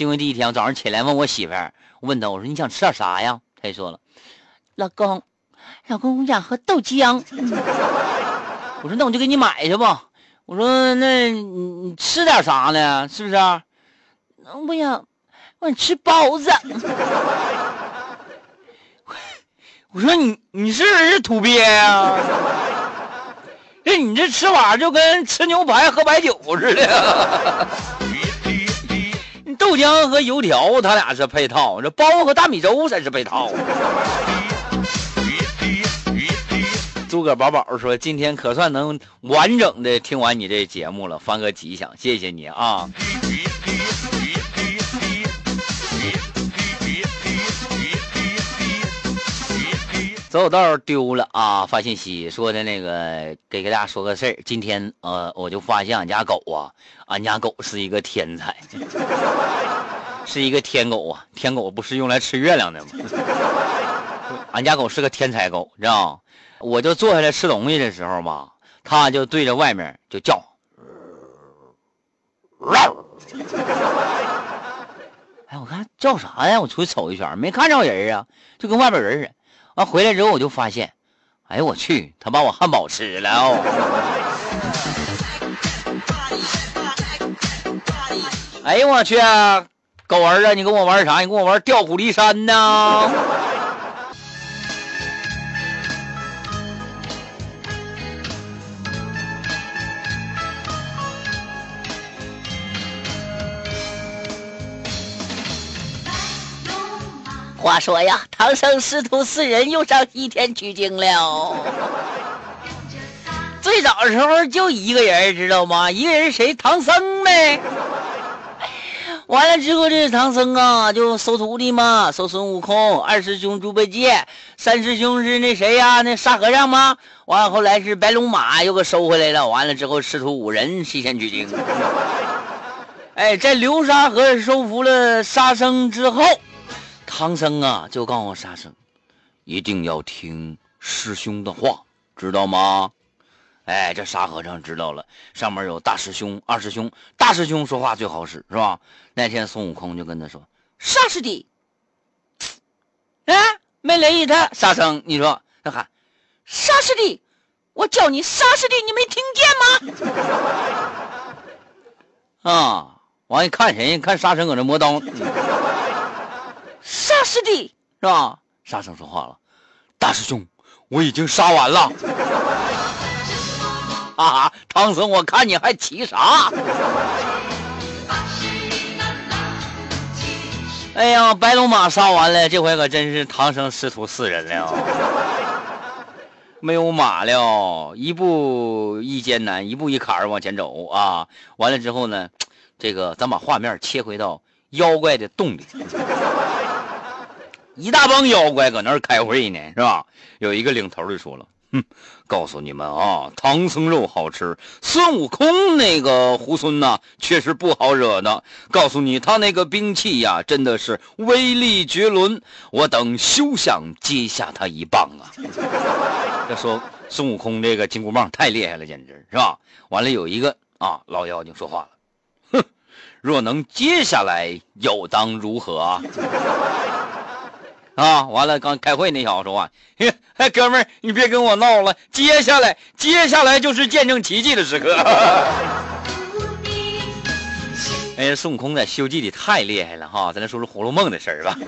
结婚第一天，我早上起来问我媳妇儿，问她我说你想吃点啥呀？她就说了，老公，老公我想喝豆浆。我说那我就给你买去吧。我说那你你吃点啥呢？是不是？我想我想吃包子。我说你你是不是土鳖呀？这你这吃法就跟吃牛排喝白酒似的。豆浆和油条，它俩是配套；这包和大米粥才是配套。诸葛宝宝说：“今天可算能完整的听完你这节目了，翻个吉祥，谢谢你啊。”走道丢了啊！发信息说的那个，给给大家说个事儿。今天呃，我就发现俺家狗啊，俺家狗是一个天才，是一个天狗啊！天狗不是用来吃月亮的吗？俺家狗是个天才狗，知道我就坐下来吃东西的时候吧，它就对着外面就叫。哎，我看叫啥呀？我出去瞅一圈，没看着人啊，就跟外边人似的。完回来之后，我就发现，哎呦我去，他把我汉堡吃了哦！哎呦我去，狗儿子，你跟我玩啥？你跟我玩调虎离山呢？话说呀，唐僧师徒四人又上西天取经了。最早的时候就一个人，知道吗？一个人谁？唐僧呗。完了之后，这是唐僧啊，就收徒弟嘛，收孙悟空。二师兄猪八戒，三师兄是那谁呀？那沙和尚吗？完了后来是白龙马，又给收回来了。完了之后，师徒五人西天取经。哎，在流沙河收服了沙僧之后。唐僧啊，就告诉沙僧，一定要听师兄的话，知道吗？哎，这沙和尚知道了。上面有大师兄、二师兄，大师兄说话最好使，是吧？那天孙悟空就跟他说：“沙师弟。”哎，没留意他。沙僧，你说他喊沙师弟，我叫你沙师弟，你没听见吗？啊！完一看谁？看沙僧搁那磨刀。师弟是吧？沙僧说话了：“大师兄，我已经杀完了。”啊，唐僧，我看你还骑啥？哎呀，白龙马杀完了，这回可真是唐僧师徒四人了，没有马了，一步一艰难，一步一坎儿往前走啊！完了之后呢，这个咱把画面切回到妖怪的洞里。一大帮妖怪搁那儿开会呢，是吧？有一个领头的说了：“哼，告诉你们啊，唐僧肉好吃，孙悟空那个猢狲呐，确实不好惹的。告诉你，他那个兵器呀，真的是威力绝伦，我等休想接下他一棒啊！” 要说孙悟空这个金箍棒太厉害了，简直是吧？完了，有一个啊老妖精说话了：“哼，若能接下来，又当如何？”啊，啊完了！刚开会那小子说话，哎，哥们儿，你别跟我闹了。接下来，接下来就是见证奇迹的时刻。哎呀，孙悟空在《西游记》里太厉害了哈！咱来说说《红楼梦》的事儿吧。